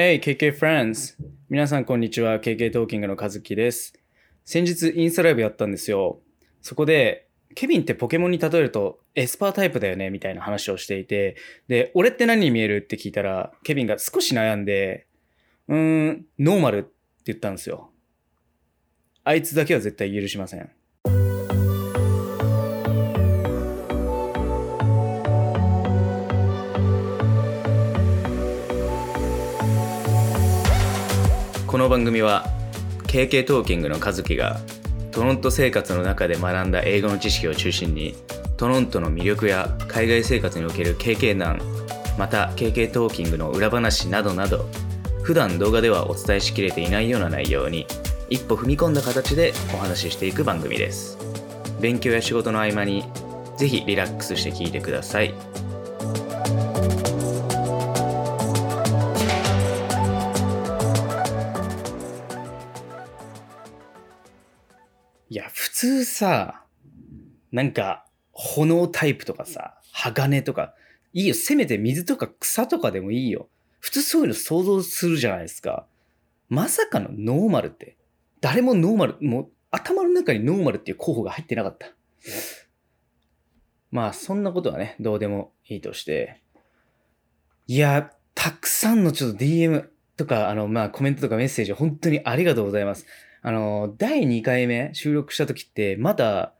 Hey, KK friends! 皆さんこんにちは。KK トーキングの和樹です。先日インスタライブやったんですよ。そこで、ケビンってポケモンに例えるとエスパータイプだよねみたいな話をしていて、で、俺って何に見えるって聞いたら、ケビンが少し悩んで、うーん、ノーマルって言ったんですよ。あいつだけは絶対許しません。番組は KK トーキングの和樹がトロント生活の中で学んだ英語の知識を中心にトロントの魅力や海外生活における経験談また KK トーキングの裏話などなど普段動画ではお伝えしきれていないような内容に一歩踏み込んだ形でお話ししていく番組です。勉強や仕事の合間にぜひリラックスして聞いてください。いや、普通さ、なんか、炎タイプとかさ、鋼とか、いいよ、せめて水とか草とかでもいいよ。普通そういうの想像するじゃないですか。まさかのノーマルって。誰もノーマル、もう頭の中にノーマルっていう候補が入ってなかった。まあ、そんなことはね、どうでもいいとして。いや、たくさんのちょっと DM とか、あの、まあ、コメントとかメッセージ、本当にありがとうございます。あの、第2回目収録した時って、まだ、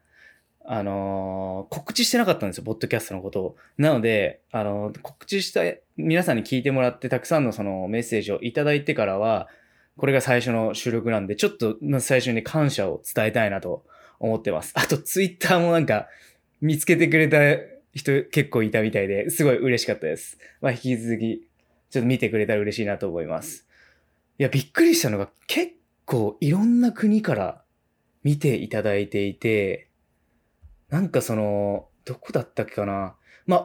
あの告知してなかったんですよ、ポッドキャストのことを。なので、あの告知した皆さんに聞いてもらって、たくさんのそのメッセージをいただいてからは、これが最初の収録なんで、ちょっと最初に感謝を伝えたいなと思ってます。あと、ツイッターもなんか、見つけてくれた人結構いたみたいで、すごい嬉しかったです。まあ、引き続き、ちょっと見てくれたら嬉しいなと思います。いや、びっくりしたのが、結構いろんな国から見ていただいていて、なんかその、どこだったっけかな？ま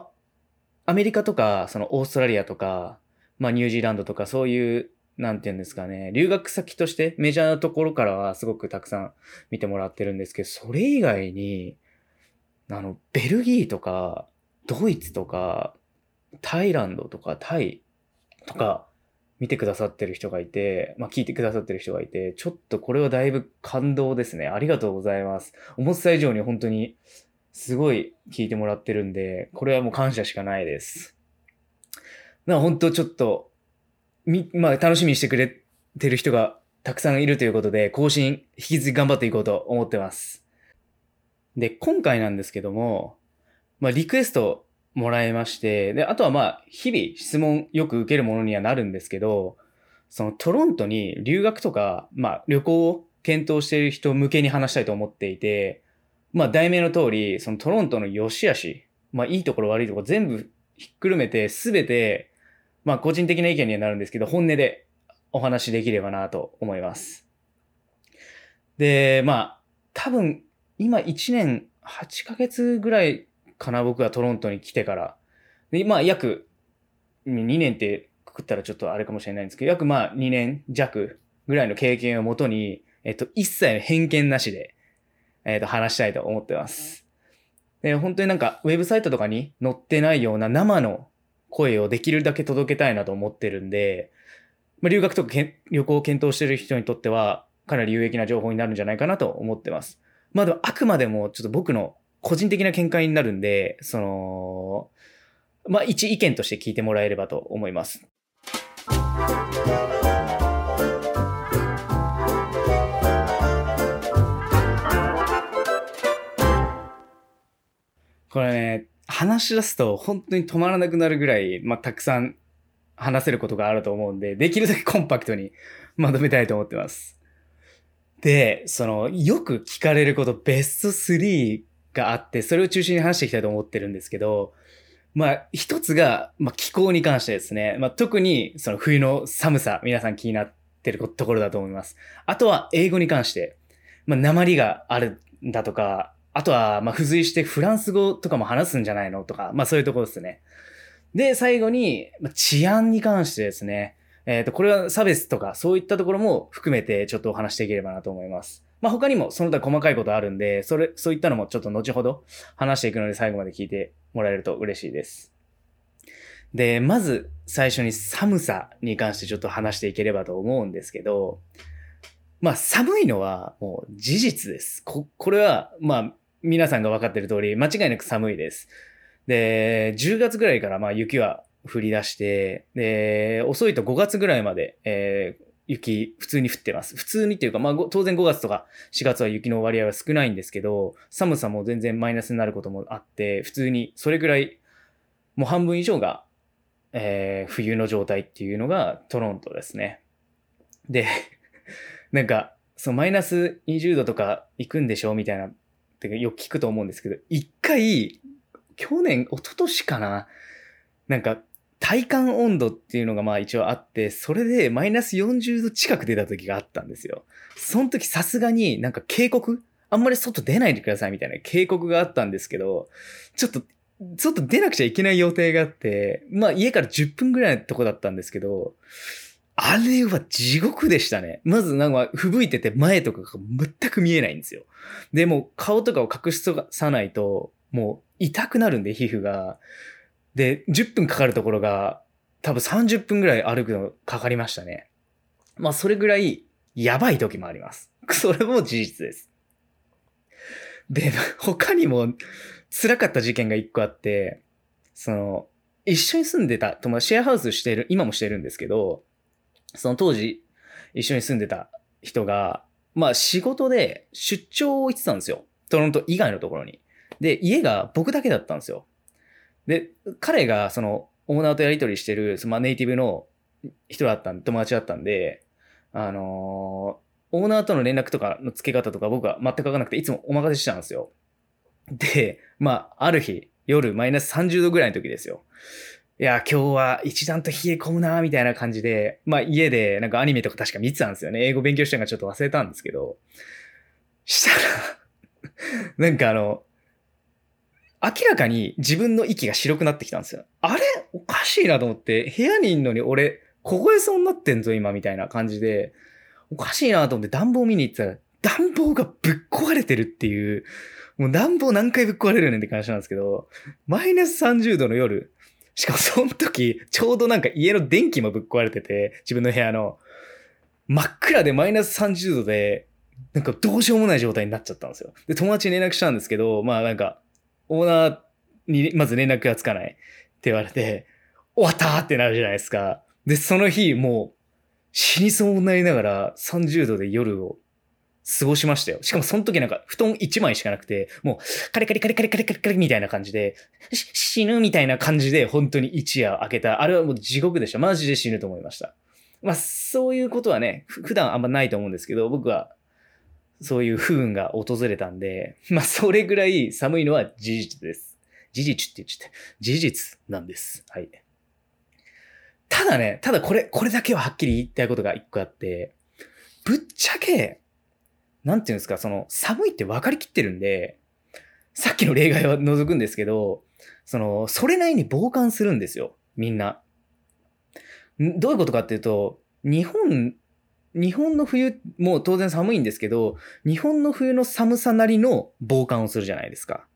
あ、アメリカとか、そのオーストラリアとか、まあニュージーランドとかそういう、なんていうんですかね、留学先としてメジャーなところからはすごくたくさん見てもらってるんですけど、それ以外に、あの、ベルギーとか、ドイツとか、タイランドとか、タイとか、見てくださってる人がいて、まあ、聞いてくださってる人がいて、ちょっとこれはだいぶ感動ですね。ありがとうございます。思った以上に本当にすごい聞いてもらってるんで、これはもう感謝しかないです。な本当ちょっと、み、まあ、楽しみにしてくれてる人がたくさんいるということで、更新引き続き頑張っていこうと思ってます。で、今回なんですけども、まあ、リクエストもらいまして、で、あとはまあ、日々質問よく受けるものにはなるんですけど、そのトロントに留学とか、まあ旅行を検討している人向けに話したいと思っていて、まあ題名の通り、そのトロントの良し悪し、まあいいところ悪いところ全部ひっくるめてすべて、まあ個人的な意見にはなるんですけど、本音でお話しできればなと思います。で、まあ多分今1年8ヶ月ぐらいかな、僕がトロントに来てから。で、まあ、約2年ってくくったらちょっとあれかもしれないんですけど、約まあ2年弱ぐらいの経験をもとに、えっと、一切の偏見なしで、えっと、話したいと思ってます。で、本当になんか、ウェブサイトとかに載ってないような生の声をできるだけ届けたいなと思ってるんで、まあ、留学とか旅行を検討してる人にとっては、かなり有益な情報になるんじゃないかなと思ってます。まあでも、あくまでもちょっと僕の個人的な見解になるんで、その、まあ一意見として聞いてもらえればと思います。これね、話し出すと本当に止まらなくなるぐらい、まあたくさん話せることがあると思うんで、できるだけコンパクトに まとめたいと思ってます。で、その、よく聞かれることベスト3があって、それを中心に話していきたいと思ってるんですけど、まあ、一つが、まあ、気候に関してですね。まあ、特に、その冬の寒さ、皆さん気になってるところだと思います。あとは、英語に関して、まあ、鉛があるんだとか、あとは、まあ、付随してフランス語とかも話すんじゃないのとか、まあ、そういうところですね。で、最後に、まあ、治安に関してですね。えっ、と、これは差別とか、そういったところも含めて、ちょっとお話していければなと思います。まあ、他にもその他細かいことあるんで、それ、そういったのもちょっと後ほど話していくので最後まで聞いてもらえると嬉しいです。で、まず最初に寒さに関してちょっと話していければと思うんですけど、まあ寒いのはもう事実です。こ、これはまあ皆さんが分かってる通り間違いなく寒いです。で、10月ぐらいからまあ雪は降り出して、で、遅いと5月ぐらいまで、えー、雪普通に降ってます。普通にっていうか、まあ当然5月とか4月は雪の割合は少ないんですけど、寒さも全然マイナスになることもあって、普通にそれぐらい、もう半分以上が、えー、冬の状態っていうのがトロントですね。で、なんか、そのマイナス20度とか行くんでしょうみたいな、ってよく聞くと思うんですけど、一回、去年、一昨年かななんか、体感温度っていうのがまあ一応あって、それでマイナス40度近く出た時があったんですよ。その時さすがになんか警告あんまり外出ないでくださいみたいな警告があったんですけど、ちょっと、ちょっと出なくちゃいけない予定があって、まあ家から10分ぐらいのとこだったんですけど、あれは地獄でしたね。まずなんか吹雪いてて前とかが全く見えないんですよ。で、も顔とかを隠しさないと、もう痛くなるんで皮膚が。で、10分かかるところが、多分30分ぐらい歩くのかかりましたね。まあ、それぐらい、やばい時もあります。それも事実です。で、他にも、辛かった事件が一個あって、その、一緒に住んでた友達、シェアハウスしてる、今もしてるんですけど、その当時、一緒に住んでた人が、まあ仕事で出張を行ってたんですよ。トロント以外のところに。で、家が僕だけだったんですよ。で、彼がそのオーナーとやり取りしてる、そのネイティブの人だったんで、友達だったんで、あのー、オーナーとの連絡とかの付け方とか僕は全くわかなくて、いつもお任せしてたんですよ。で、まあ、ある日、夜マイナス30度ぐらいの時ですよ。いや、今日は一段と冷え込むなみたいな感じで、まあ家でなんかアニメとか確か見てたんですよね。英語勉強してるのかちょっと忘れたんですけど。したらなんかあの、明らかに自分の息が白くなってきたんですよ。あれ？おかしいなと思って、部屋にいんのに俺、凍えそうになってんぞ、今、みたいな感じで、おかしいなと思って暖房見に行ったら、暖房がぶっ壊れてるっていう、もう暖房何回ぶっ壊れるねんって感じなんですけど、マイナス30度の夜、しかもその時、ちょうどなんか家の電気もぶっ壊れてて、自分の部屋の、真っ暗でマイナス30度で、なんかどうしようもない状態になっちゃったんですよ。で、友達に連絡したんですけど、まあなんか、オーナーにまず連絡がつかないって言われて、終わったってなるじゃないですか。で、その日、もう、死にそうになりながら30度で夜を過ごしましたよ。しかもその時なんか布団1枚しかなくて、もうカリカリカリカリカリカリカリみたいな感じで、死ぬみたいな感じで本当に一夜明けた。あれはもう地獄でした。マジで死ぬと思いました。まあそういうことはね、普段あんまないと思うんですけど、僕はそういう不運が訪れたんで、まあ、それぐらい寒いのは事実です。事実って言っちゃって、事実なんです。はい。ただね、ただこれ、これだけははっきり言いたいことが一個あって、ぶっちゃけ、なんていうんですか、その、寒いって分かりきってるんで、さっきの例外は除くんですけど、その、それなりに傍観するんですよ、みんな。どういうことかっていうと、日本日本の冬も当然寒いんですけど、日本の冬の寒さなりの防寒をするじゃないですか。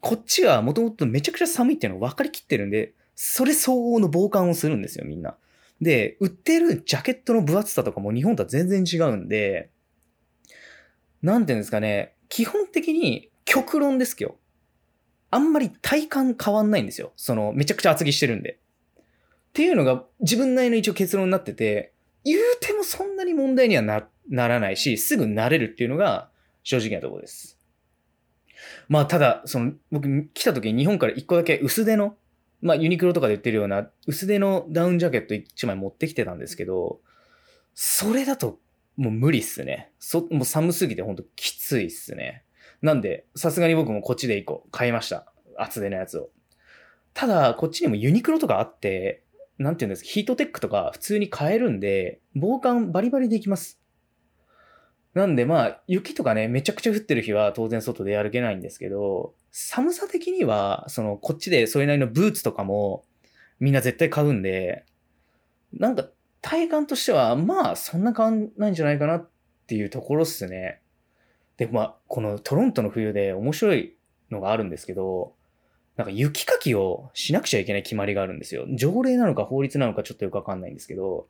こっちはもともとめちゃくちゃ寒いっていうの分かりきってるんで、それ相応の防寒をするんですよ、みんな。で、売ってるジャケットの分厚さとかも日本とは全然違うんで、なんていうんですかね、基本的に極論ですけど、あんまり体感変わんないんですよ。その、めちゃくちゃ厚着してるんで。っていうのが自分なりの一応結論になってて、言うてもそんなに問題にはなならないし、すぐ慣れるっていうのが正直なところです。まあ、ただ、その、僕来た時に日本から一個だけ薄手の、まあ、ユニクロとかで売ってるような薄手のダウンジャケット一枚持ってきてたんですけど、それだともう無理っすね。そ、もう寒すぎてほんときついっすね。なんで、さすがに僕もこっちで一個買いました。厚手のやつを。ただ、こっちにもユニクロとかあって、なんていうんですか、ヒートテックとか普通に買えるんで、防寒バリバリできます。なんでまあ、雪とかね、めちゃくちゃ降ってる日は当然外で歩けないんですけど、寒さ的には、その、こっちでそれなりのブーツとかもみんな絶対買うんで、なんか体感としては、まあ、そんな変わんないんじゃないかなっていうところっすね。で、まあ、このトロントの冬で面白いのがあるんですけど、なんか雪かきをしなくちゃいけない決まりがあるんですよ。条例なのか法律なのかちょっとよくわかんないんですけど、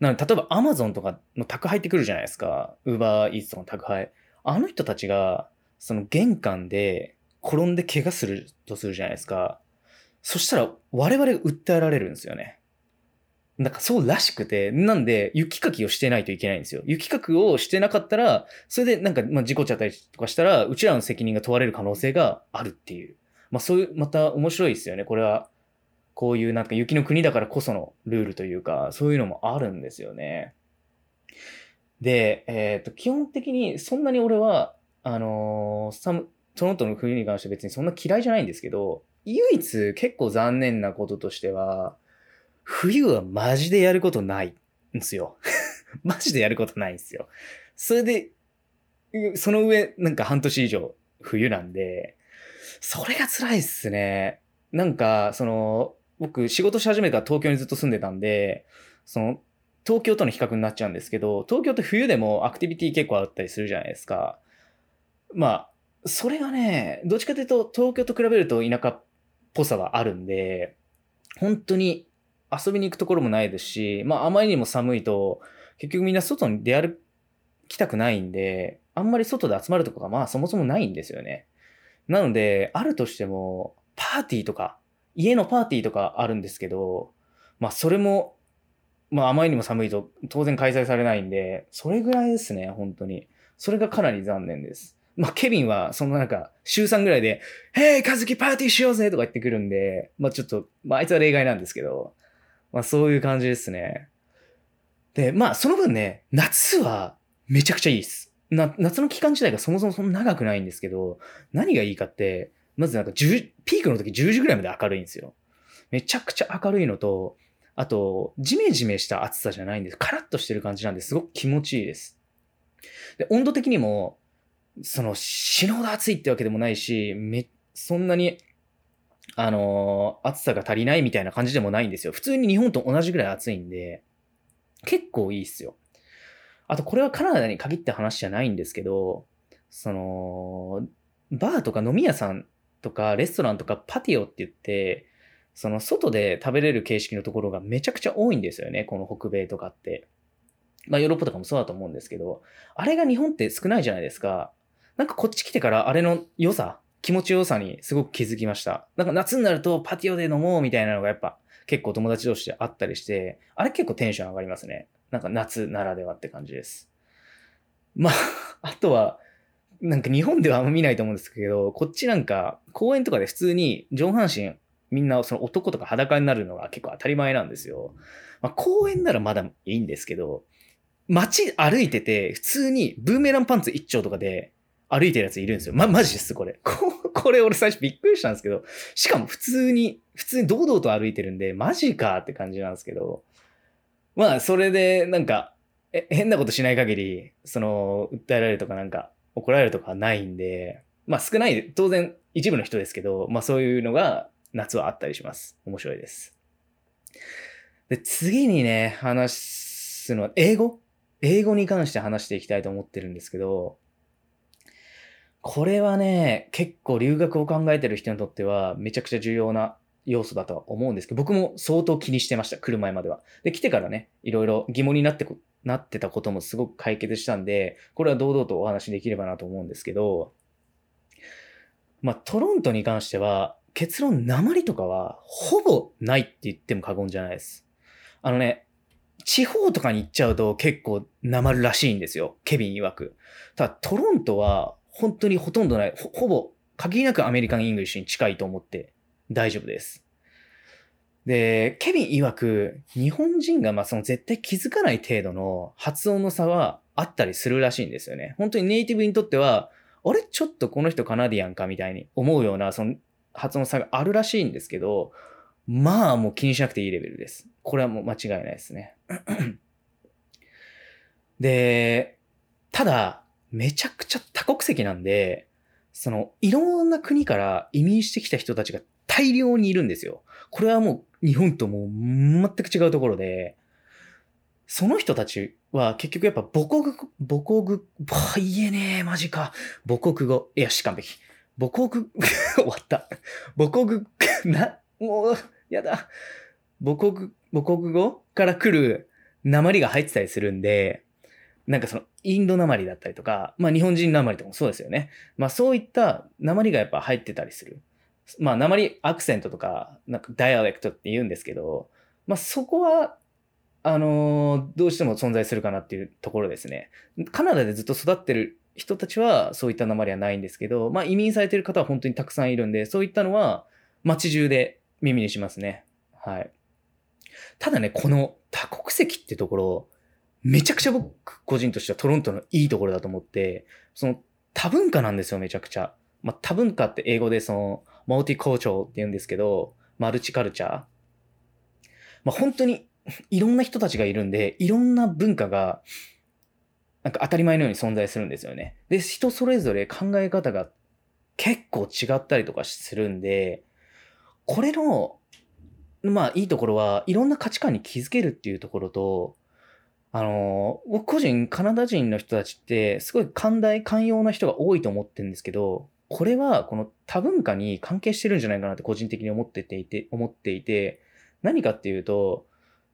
なので例えば Amazon とかの宅配ってくるじゃないですか。Uber Eats とかの宅配。あの人たちが、その玄関で転んで怪我するとするじゃないですか。そしたら我々が訴えられるんですよね。なんかそうらしくて、なんで雪かきをしてないといけないんですよ。雪かきをしてなかったら、それでなんかまあ事故っちゃったりとかしたら、うちらの責任が問われる可能性があるっていう。まあそういう、また面白いですよね。これは、こういうなんか雪の国だからこそのルールというか、そういうのもあるんですよね。で、えっ、ー、と、基本的にそんなに俺は、あのー、サム、トロントの冬に関して別にそんな嫌いじゃないんですけど、唯一結構残念なこととしては、冬はマジでやることないんですよ。マジでやることないんですよ。それで、その上、なんか半年以上冬なんで、それが辛いっすね。なんか、その、僕仕事し始めたら東京にずっと住んでたんで、その、東京との比較になっちゃうんですけど、東京って冬でもアクティビティ結構あったりするじゃないですか。まあ、それがね、どっちかというと東京と比べると田舎っぽさはあるんで、本当に遊びに行くところもないですし、まああまりにも寒いと、結局みんな外に出歩きたくないんで、あんまり外で集まるとこがまあそもそもないんですよね。なので、あるとしても、パーティーとか、家のパーティーとかあるんですけど、まあそれもまあ、あまりにも寒いと当然開催されないんで、それぐらいですね、本当に。それがかなり残念です。まあ、ケビンは、そのなんか、週3ぐらいで、へい、カズキパーティーしようぜとか言ってくるんで、まあちょっと、まああいつは例外なんですけど、まあそういう感じですね。で、まあその分ね、夏はめちゃくちゃいいです。な、夏の期間自体がそもそもそんな長くないんですけど、何がいいかって、まずなんか10、ピークの時10時ぐらいまで明るいんですよ。めちゃくちゃ明るいのと、あと、ジメジメした暑さじゃないんです。カラッとしてる感じなんですごく気持ちいいです。で、温度的にも、その、死ぬほど暑いってわけでもないし、め、そんなに、あのー、暑さが足りないみたいな感じでもないんですよ。普通に日本と同じぐらい暑いんで、結構いいっすよ。あと、これはカナダに限った話じゃないんですけど、その、バーとか飲み屋さんとかレストランとかパティオって言って、その外で食べれる形式のところがめちゃくちゃ多いんですよね、この北米とかって。まあヨーロッパとかもそうだと思うんですけど、あれが日本って少ないじゃないですか。なんかこっち来てからあれの良さ、気持ちよさにすごく気づきました。なんか夏になるとパティオで飲もうみたいなのがやっぱ結構友達同士であったりして、あれ結構テンション上がりますね。なんか夏ならではって感じです。まあ、あとは、なんか日本ではあんま見ないと思うんですけど、こっちなんか公園とかで普通に上半身みんなその男とか裸になるのが結構当たり前なんですよ。まあ、公園ならまだいいんですけど、街歩いてて、普通にブーメランパンツ一丁とかで歩いてるやついるんですよ。ま、マジです、これ。これ俺最初びっくりしたんですけど、しかも普通に、普通に堂々と歩いてるんで、マジかって感じなんですけど、まあ、それで、なんか、え、変なことしない限り、その、訴えられるとかなんか、怒られるとかはないんで、まあ少ない、当然一部の人ですけど、まあそういうのが夏はあったりします。面白いです。で、次にね、話すのは、英語？英語に関して話していきたいと思ってるんですけど、これはね、結構留学を考えてる人にとってはめちゃくちゃ重要な要素だとは思うんですけど、僕も相当気にしてました、来る前までは。で、来てからね、いろいろ疑問になってなってたこともすごく解決したんで、これは堂々とお話しできればなと思うんですけど、まあ、トロントに関しては、結論、鉛とかは、ほぼないって言っても過言じゃないです。あのね、地方とかに行っちゃうと結構訛りらしいんですよ。ケビン曰く。ただ、トロントは本当にほとんどない。ほほぼ、限りなく American English に近いと思って大丈夫です。で、ケビン曰く、日本人がまあその絶対気づかない程度の発音の差はあったりするらしいんですよね。本当にネイティブにとっては、あれ？ちょっとこの人 Canadian か？みたいに思うような、その発音差があるらしいんですけど、まあもう気にしなくていいレベルです。これはもう間違いないですね。で、ただ、めちゃくちゃ多国籍なんで、その、いろんな国から移民してきた人たちが大量にいるんですよ。これはもう日本ともう全く違うところで、その人たちは結局やっぱ母国、母国、言えねえ、マジか。母国語。いや、し完璧。母国、終わった。母国、な、もう、やだ。母国、母国語から来る鉛が入ってたりするんで、なんかその、インド鉛だったりとか、まあ日本人鉛とかもそうですよね。まあそういった鉛がやっぱ入ってたりする。まあ鉛アクセントとか、なんかダイアレクトって言うんですけど、まあそこは、あのどうしても存在するかなっていうところですね。カナダでずっと育ってる人たちはそういった鉛はないんですけど、まあ移民されてる方は本当にたくさんいるんで、そういったのは街中で耳にしますね。はい。ただね、この多国籍ってところ、めちゃくちゃ僕個人としてはトロントのいいところだと思って、その多文化なんですよ、めちゃくちゃ。まあ多文化って英語でその、マルティコーチョーって言うんですけど、マルチカルチャー。まあ本当にいろんな人たちがいるんで、いろんな文化が、なんか当たり前のように存在するんですよね。で、人それぞれ考え方が結構違ったりとかするんで、これの、まあいいところは、いろんな価値観に気づけるっていうところと、あの、僕個人、カナダ人の人たちって、すごい寛大、寛容な人が多いと思ってるんですけど、これはこの多文化に関係してるんじゃないかなって個人的に思ってていて、思っていて、何かっていうと、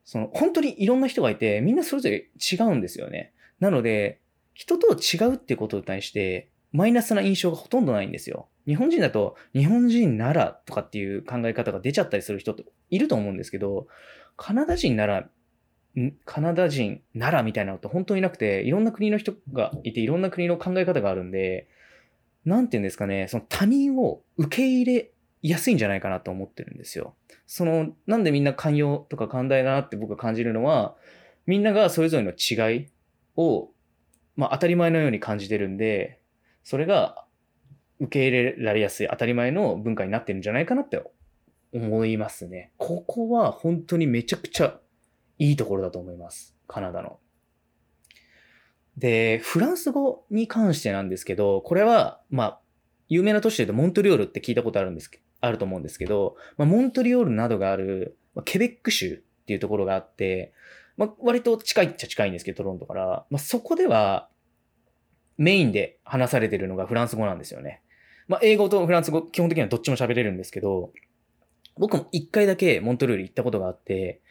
その、本当にいろんな人がいて、みんなそれぞれ違うんですよね。なので、人と違うってことに対して、マイナスな印象がほとんどないんですよ。日本人だと、日本人ならとかっていう考え方が出ちゃったりする人っていると思うんですけど、カナダ人なら、カナダ人ならみたいなのって本当になくて、いろんな国の人がいて、いろんな国の考え方があるんで、なんていうんですかね、その他人を受け入れやすいんじゃないかなと思ってるんですよ。その、なんでみんな寛容とか寛大だなって僕が感じるのは、みんながそれぞれの違いを、まあ当たり前のように感じてるんで、それが受け入れられやすい当たり前の文化になってるんじゃないかなって思いますね。ここは本当にめちゃくちゃいいところだと思います。カナダの。で、フランス語に関してなんですけど、これは、まあ、有名な都市で言うとモントリオールって聞いたことあるんですけどあると思うんですけど、まあ、モントリオールなどがある、まあケベック州っていうところがあって、まあ、割と近いっちゃ近いんですけど、トロントから。まあ、そこでは、メインで話されてるのがフランス語なんですよね。まあ、英語とフランス語、基本的にはどっちも喋れるんですけど、僕も一回だけモントリオール行ったことがあって、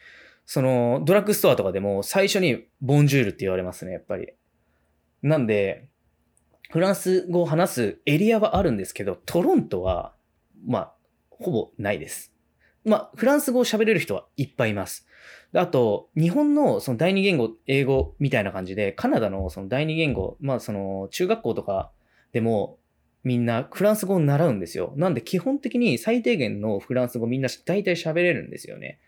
その、ドラッグストアとかでも最初にボンジュールって言われますね、やっぱり。なんで、フランス語を話すエリアはあるんですけど、トロントは、まあ、ほぼないです。まあ、フランス語を喋れる人はいっぱいいます。あと、日本のその第二言語、英語みたいな感じで、カナダのその第二言語、まあその中学校とかでもみんなフランス語を習うんですよ。なんで基本的に最低限のフランス語みんな大体喋れるんですよね。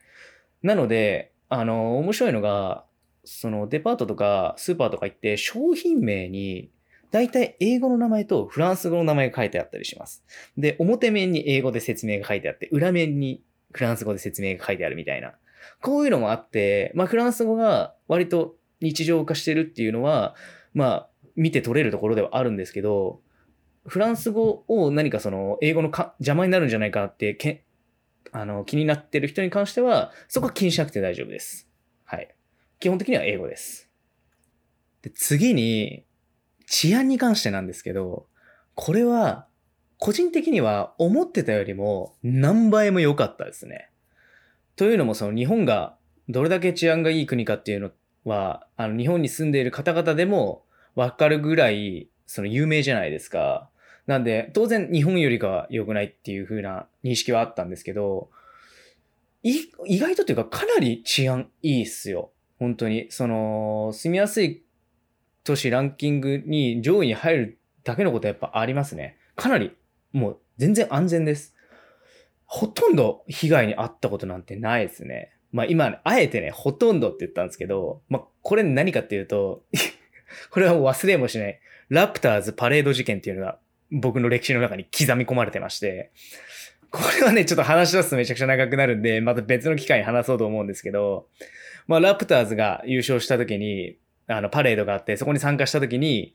なので、あの、面白いのが、そのデパートとかスーパーとか行って商品名に大体英語の名前とフランス語の名前が書いてあったりします。で、表面に英語で説明が書いてあって、裏面にフランス語で説明が書いてあるみたいな。こういうのもあって、まあフランス語が割と日常化してるっていうのは、まあ見て取れるところではあるんですけど、フランス語を何かその英語の邪魔になるんじゃないかなってけあの気になってる人に関しては、そこは気にしなくて大丈夫です。はい。基本的には英語です。で次に、治安に関してなんですけど、これは、個人的には思ってたよりも何倍も良かったですね。というのもその日本がどれだけ治安がいい国かっていうのは、あの日本に住んでいる方々でもわかるぐらい、その有名じゃないですか。なんで、当然日本よりかは良くないっていう風な認識はあったんですけど、意外とっていうかかなり治安いいっすよ。本当に。その、住みやすい都市ランキングに上位に入るだけのことはやっぱありますね。かなり、もう全然安全です。ほとんど被害に遭ったことなんてないですね。まあ今、あえてね、ほとんどって言ったんですけど、まあこれ何かっていうと、これはもう忘れもしない。ラプターズパレード事件っていうのが僕の歴史の中に刻み込まれてまして、これはね、ちょっと話し出すとめちゃくちゃ長くなるんで、また別の機会に話そうと思うんですけど、まあラプターズが優勝した時に、あのパレードがあって、そこに参加した時に、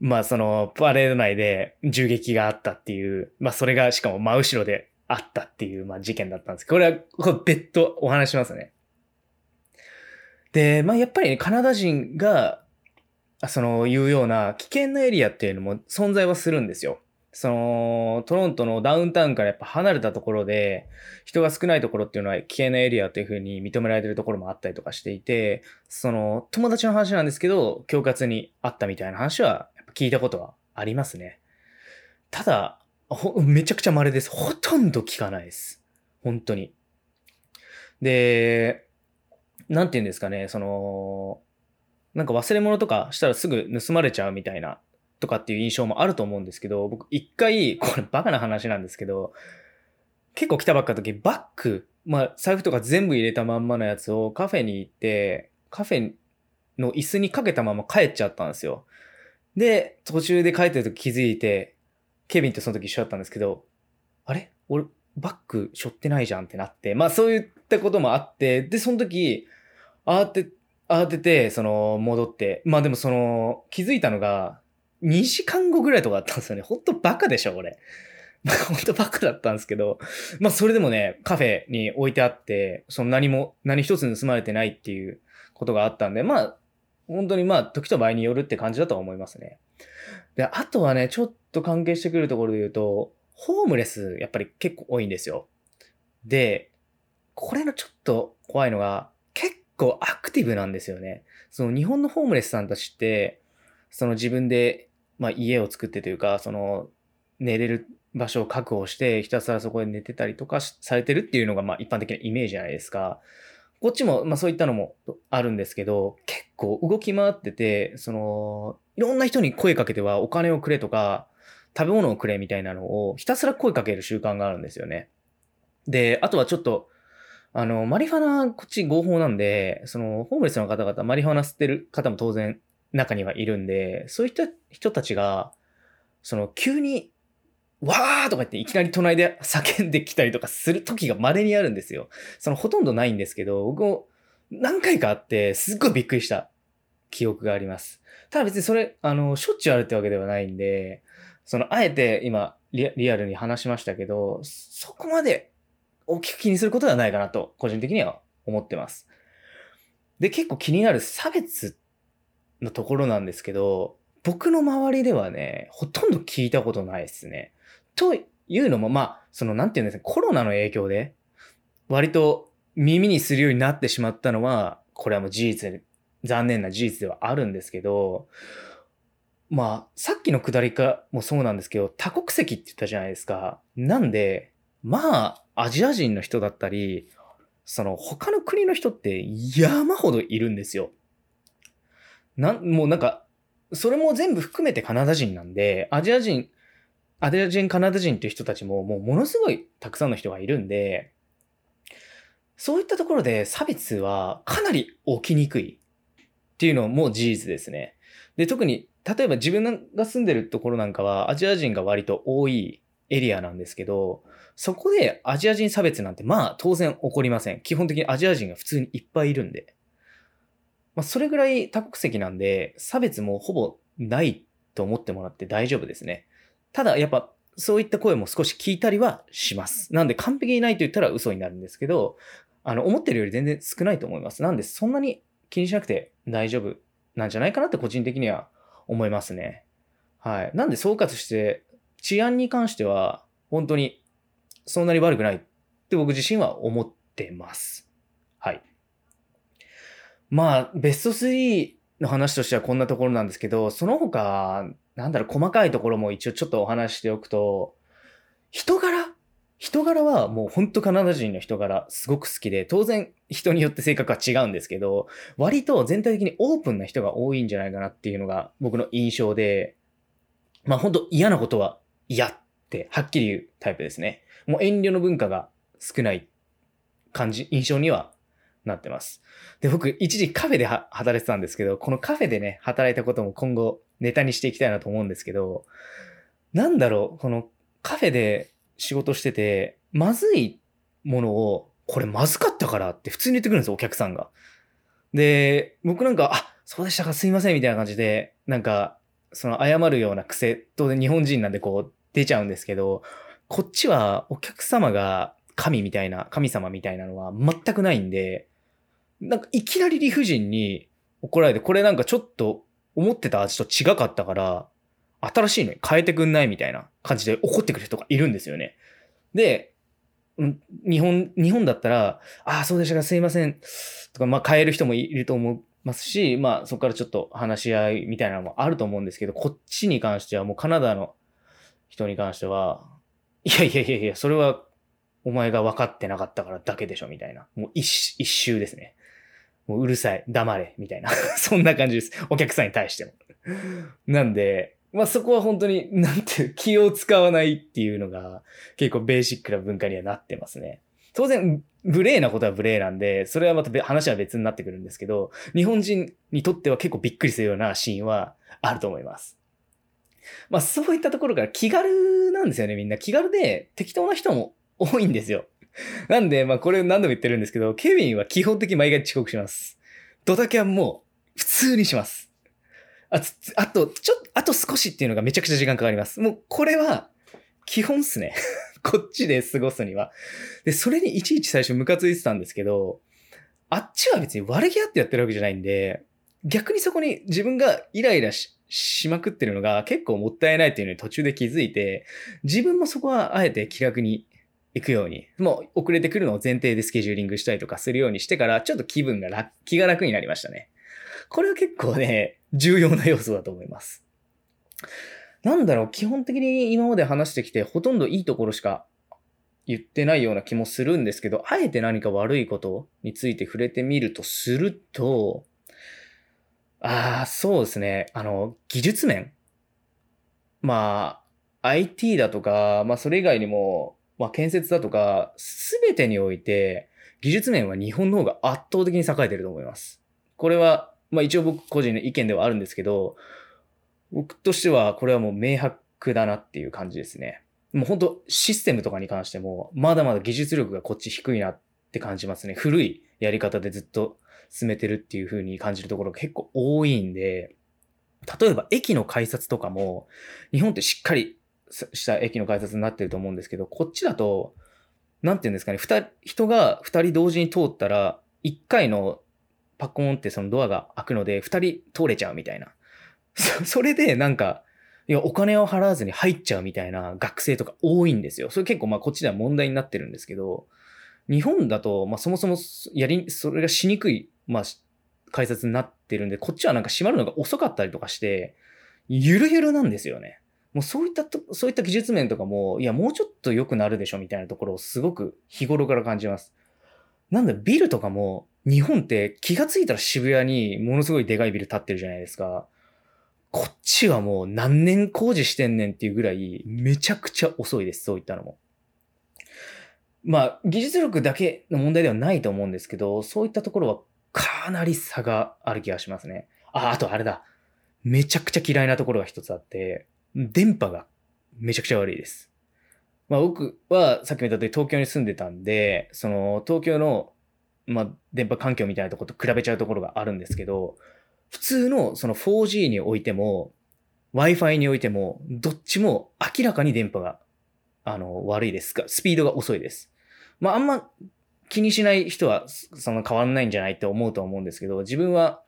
まあそのパレード内で銃撃があったっていう、まあそれがしかも真後ろであったっていう、まあ事件だったんですけど、これはこれ別途お話しますね。で、まあやっぱりね、カナダ人が、その言うような危険なエリアっていうのも存在はするんですよ。その、トロントのダウンタウンからやっぱ離れたところで、人が少ないところっていうのは危険なエリアというふうに認められてるところもあったりとかしていて、その、友達の話なんですけど、恐喝にあったみたいな話は、聞いたことはありますね。ただ、めちゃくちゃ稀です。ほとんど聞かないです。本当に。で、なんて言うんですかね、その、なんか忘れ物とかしたらすぐ盗まれちゃうみたいなとかっていう印象もあると思うんですけど、僕一回、これバカな話なんですけど、結構来たばっかの時、バッグ、まあ財布とか全部入れたまんまのやつをカフェに行って、カフェの椅子にかけたまま帰っちゃったんですよ。で、途中で帰ってる時気づいて、ケビンとその時一緒だったんですけど、あれ？俺、バッグ背負ってないじゃんってなって、まあそういったこともあって、で、その時、慌て、慌てて、その、戻って、まあでもその、気づいたのが、2時間後ぐらいとかだったんですよね。ほんとバカでしょ、これ。ほんとバカだったんですけど、まあそれでもね、カフェに置いてあって、その何も、何一つ盗まれてないっていうことがあったんで、まあ、本当にまあ、時と場合によるって感じだとは思いますね。で、あとはね、ちょっと関係してくるところで言うと、ホームレス、やっぱり結構多いんですよ。で、これのちょっと怖いのが、結構アクティブなんですよね。その日本のホームレスさんたちって、その自分でまあ、家を作ってというか、その、寝れる場所を確保して、ひたすらそこで寝てたりとかされてるっていうのが、まあ、一般的なイメージじゃないですか。こっちも、まあ、そういったのもあるんですけど、結構動き回ってて、その、いろんな人に声かけてはお金をくれとか、食べ物をくれみたいなのをひたすら声かける習慣があるんですよね。で、あとはちょっと、あの、マリファナ、こっち合法なんで、その、ホームレスの方々、マリファナ吸ってる方も当然中にはいるんで、そういった人たちが、その急に、わーとか言っていきなり隣で叫んできたりとかする時が稀にあるんですよ。そのほとんどないんですけど、僕も何回かあって、すっごいびっくりした記憶があります。ただ別にそれ、あの、しょっちゅうあるってわけではないんで、その、あえて今リ、リアルに話しましたけど、そこまで大きく気にすることではないかなと、個人的には思ってます。で、結構気になる差別のところなんですけど、僕の周りではね、ほとんど聞いたことないですね。というのも、まあ、その、なんていうんですか、コロナの影響で、割と耳にするようになってしまったのは、これはもう事実、残念な事実ではあるんですけど、まあ、さっきの下りかもそうなんですけど、多国籍って言ったじゃないですか。なんで、まあ、アジア人の人だったり、その他の国の人って山ほどいるんですよ。なん、もうなんか、それも全部含めてカナダ人なんで、アジア人、アジア人、カナダ人っていう人たちももうものすごいたくさんの人がいるんで、そういったところで差別はかなり起きにくいっていうのも事実ですね。で、特に、例えば自分が住んでるところなんかはアジア人が割と多いエリアなんですけど、そこでアジア人差別なんてまあ当然起こりません。基本的にアジア人が普通にいっぱいいるんで。まあ、それぐらい多国籍なんで、差別もほぼないと思ってもらって大丈夫ですね。ただ、やっぱ、そういった声も少し聞いたりはします。なんで、完璧にないと言ったら嘘になるんですけど、あの、思ってるより全然少ないと思います。なんで、そんなに気にしなくて大丈夫なんじゃないかなって個人的には思いますね。はい。なんで、総括して、治安に関しては、本当に、そんなに悪くないって僕自身は思ってます。はい。まあ、ベスト3の話としてはこんなところなんですけど、その他、なんだろう、細かいところも一応ちょっとお話しておくと、人柄？人柄はもうほんとカナダ人の人柄すごく好きで、当然人によって性格は違うんですけど、割と全体的にオープンな人が多いんじゃないかなっていうのが僕の印象で、まあほんと嫌なことは嫌ってはっきり言うタイプですね。もう遠慮の文化が少ない感じ、印象にはなってます。で、僕、一時カフェで働いてたんですけど、このカフェでね、働いたことも今後ネタにしていきたいなと思うんですけど、なんだろう、このカフェで仕事してて、まずいものを、これまずかったからって普通に言ってくるんですよ、お客さんが。で、僕なんか、あ、そうでしたか、すいません、みたいな感じで、なんか、その謝るような癖、当然日本人なんでこう出ちゃうんですけど、こっちはお客様が神みたいな、神様みたいなのは全くないんで、なんかいきなり理不尽に怒られて、これなんかちょっと思ってた味と違かったから、新しいのに変えてくんないみたいな感じで怒ってくる人がいるんですよね。で、日本、日本だったら、ああ、そうでしたか、すいません。とか、まあ変える人もいると思いますし、まあそこからちょっと話し合いみたいなのもあると思うんですけど、こっちに関してはもうカナダの人に関しては、いやいやいやいや、それはお前が分かってなかったからだけでしょ、みたいな。もう一一周ですね。もううるさい、黙れ、みたいな。そんな感じです。お客さんに対しても。なんで、まあそこは本当に、なんていう、気を使わないっていうのが結構ベーシックな文化にはなってますね。当然、無礼なことは無礼なんで、それはまた話は別になってくるんですけど、日本人にとっては結構びっくりするようなシーンはあると思います。まあそういったところから気軽なんですよね、みんな。気軽で適当な人も 多いんですよ。なんで、まあこれ何度も言ってるんですけど、ケビンは基本的に毎回遅刻します。ドタキャンも普通にします。ああと、ちょっと、あと少しっていうのがめちゃくちゃ時間かかります。もうこれは基本っすね。こっちで過ごすには。で、それにいちいち最初ムカついてたんですけど、あっちは別に悪気あってやってるわけじゃないんで、逆にそこに自分がイライラししまくってるのが結構もったいないっていうのに途中で気づいて、自分もそこはあえて気楽に行くように、もう遅れてくるのを前提でスケジューリングしたりとかするようにしてから、ちょっと気分が楽、気が楽になりましたね。これは結構ね、重要な要素だと思います。なんだろう、基本的に今まで話してきて、ほとんどいいところしか言ってないような気もするんですけど、あえて何か悪いことについて触れてみるとすると、ああ、そうですね。あの、技術面。まあ、IT だとか、まあそれ以外にも、まあ建設だとか、すべてにおいて、技術面は日本の方が圧倒的に栄えてると思います。これは、まあ一応僕個人の意見ではあるんですけど、僕としてはこれはもう明白だなっていう感じですね。もう本当システムとかに関しても、まだまだ技術力がこっち低いなって感じますね。古いやり方でずっと進めてるっていう風に感じるところが結構多いんで、例えば駅の改札とかも、日本ってしっかりした駅の改札になってると思うんですけど、こっちだと、なんていうんですかね、二人、が二人同時に通ったら、一回のパコーンってそのドアが開くので、二人通れちゃうみたいな。それでなんか、いや、お金を払わずに入っちゃうみたいな学生とか多いんですよ。それ結構まあこっちでは問題になってるんですけど、日本だと、まあそもそもやり、それがしにくい、まあ改札になってるんで、こっちはなんか閉まるのが遅かったりとかして、ゆるゆるなんですよね。もうそういったと、そういった技術面とかも、いや、もうちょっと良くなるでしょみたいなところをすごく日頃から感じます。なんだ、ビルとかも、日本って気がついたら渋谷にものすごいでかいビル建ってるじゃないですか。こっちはもう何年工事してんねんっていうぐらい、めちゃくちゃ遅いです、そういったのも。まあ、技術力だけの問題ではないと思うんですけど、そういったところはかなり差がある気がしますね。あ、あとあれだ。めちゃくちゃ嫌いなところが一つあって、電波がめちゃくちゃ悪いです。まあ僕はさっきも言った通り東京に住んでたんで、その東京の、まあ電波環境みたいなとこと比べちゃうところがあるんですけど、普通のその 4G においても、Wi-Fi においても、どっちも明らかに電波が、あの、悪いですか、スピードが遅いです。まああんま気にしない人はその変わんないんじゃないって思うと思うんですけど、自分は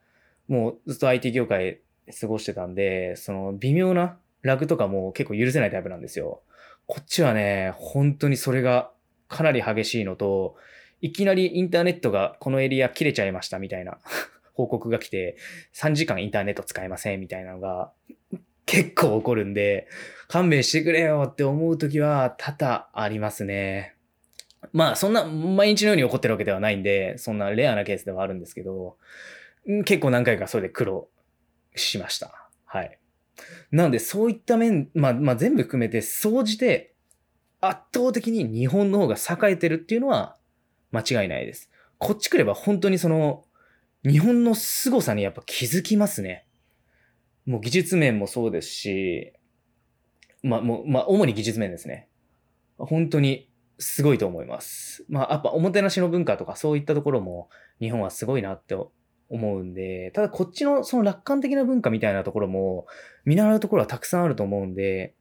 もうずっと IT 業界過ごしてたんで、その微妙なラグとかも結構許せないタイプなんですよ。こっちはね、本当にそれがかなり激しいのと、いきなりインターネットがこのエリア切れちゃいましたみたいな 報告が来て、3時間インターネット使えませんみたいなのが結構起こるんで、勘弁してくれよって思うときは多々ありますね。まあそんな毎日のように起こってるわけではないんで、そんなレアなケースではあるんですけど、結構何回かそれで苦労しました。はい。なので、そういった面、まあ、まあ、全部含めて、総じて、圧倒的に日本の方が栄えてるっていうのは、間違いないです。こっち来れば本当にその、日本の凄さにやっぱ気づきますね。もう技術面もそうですし、まあ、もう、まあ、主に技術面ですね。本当にすごいと思います。まあ、やっぱおもてなしの文化とかそういったところも日本はすごいなって思うんで、ただこっちのその楽観的な文化みたいなところも見習うところはたくさんあると思うんで、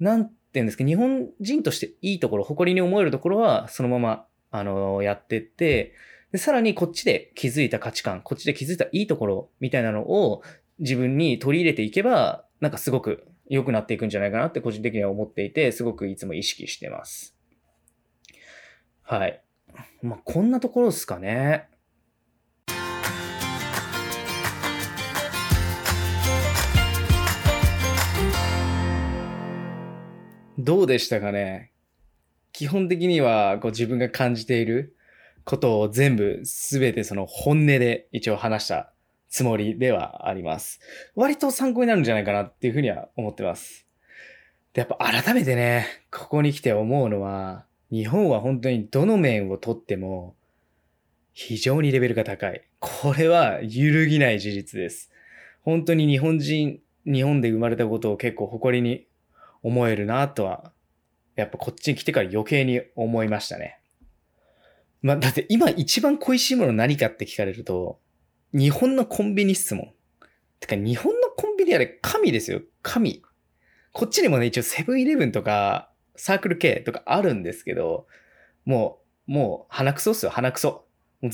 なんて言うんですか、日本人としていいところ、誇りに思えるところはそのまま、あのやってって、で、さらにこっちで気づいた価値観、こっちで気づいたいいところみたいなのを自分に取り入れていけば、なんかすごく良くなっていくんじゃないかなって個人的には思っていて、すごくいつも意識してます。はい。まあ、こんなところですかね。どうでしたかね？基本的にはこう自分が感じていることを全部すべてその本音で一応話したつもりではあります。割と参考になるんじゃないかなっていうふうには思ってます。で、やっぱ改めてね、ここに来て思うのは、日本は本当にどの面をとっても非常にレベルが高い。これは揺るぎない事実です。本当に日本人、日本で生まれたことを結構誇りに思えるなとは、やっぱこっちに来てから余計に思いましたね。まあ、だって今一番恋しいもの何かって聞かれると、日本のコンビニっすもん。てか、日本のコンビニあれ、神ですよ。神。こっちにもね、一応セブンイレブンとか、サークル系とかあるんですけど、もう、もう、鼻くそっすよ、鼻くそ。もう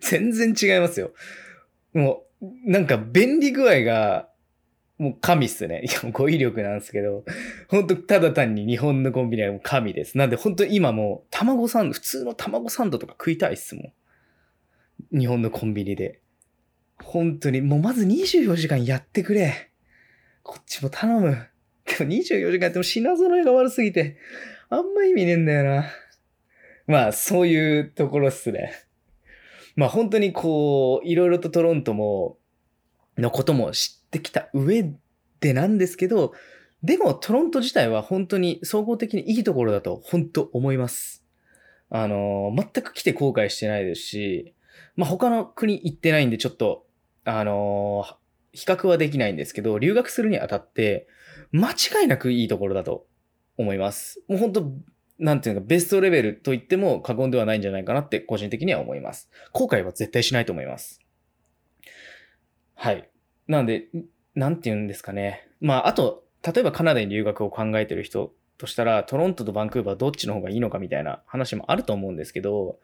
全然違いますよ。もう、なんか便利具合が、もう神っすね。いや、語彙力なんですけど、本当ただ単に日本のコンビニは神です。なんで本当今もう卵サンド、普通の卵サンドとか食いたいっすもん。日本のコンビニで。本当に、もうまず24時間やってくれ。こっちも頼む。でも24時間やっても品揃えが悪すぎて、あんま意味ねえんだよな。まあ、そういうところっすね。まあ本当にこう、いろいろとトロントも、のことも知ってきた上でなんですけど、でもトロント自体は本当に総合的にいいところだと本当思います。あの、全く来て後悔してないですし、まあ、他の国行ってないんでちょっと、あの、比較はできないんですけど、留学するにあたって、間違いなくいいところだと思います。もう本当なんていうか、ベストレベルと言っても過言ではないんじゃないかなって個人的には思います。後悔は絶対しないと思います。はい。なんで、なんて言うんですかね。まあ、あと、例えばカナダに留学を考えてる人としたら、トロントとバンクーバーどっちの方がいいのかみたいな話もあると思うんですけど、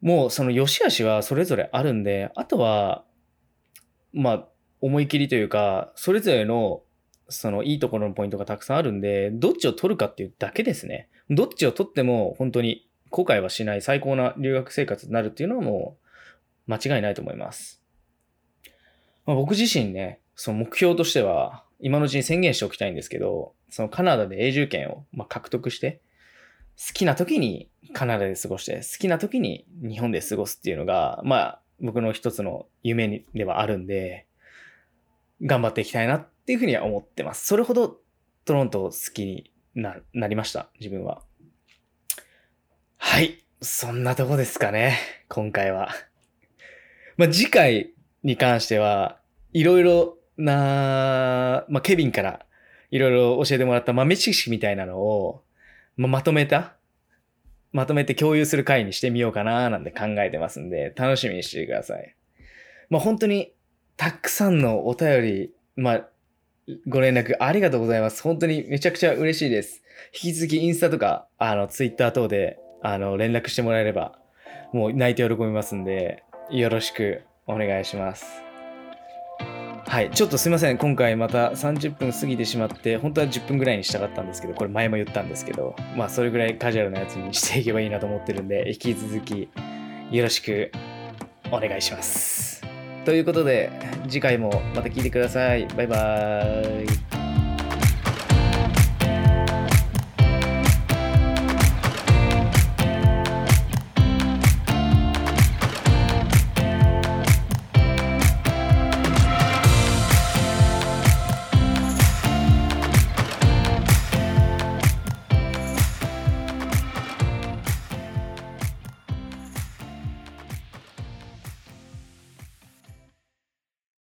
もうその良し悪しはそれぞれあるんで、あとは、まあ、思い切りというか、それぞれのそのいいところのポイントがたくさんあるんで、どっちを取るかっていうだけですね。どっちを取っても本当に後悔はしない最高な留学生活になるっていうのはもう間違いないと思います。まあ、僕自身ね、その目標としては、今のうちに宣言しておきたいんですけど、そのカナダで永住権をま獲得して、好きな時にカナダで過ごして、好きな時に日本で過ごすっていうのが、まあ、僕の一つの夢ではあるんで、頑張っていきたいなっていうふうには思ってます。それほどトロント好きにななりました、自分は。はい。そんなとこですかね、今回は。まあ、次回に関しては、いろいろな、まあ、ケビンからいろいろ教えてもらった豆知識みたいなのを、まあ、まとめた、まとめて共有する回にしてみようかななんて考えてますんで、楽しみにしてください。まあ、本当にたくさんのお便り、まあ、ご連絡ありがとうございます。本当にめちゃくちゃ嬉しいです。引き続きインスタとか、あの、ツイッター等で、あの、連絡してもらえれば、もう泣いて喜びますんで、よろしくお願いします。はい、ちょっとすいません。今回また30分過ぎてしまって、本当は10分ぐらいにしたかったんですけど、これ前も言ったんですけど、まあそれぐらいカジュアルなやつにしていけばいいなと思ってるんで、引き続きよろしくお願いします。ということで、次回もまた聞いてください。バイバーイ。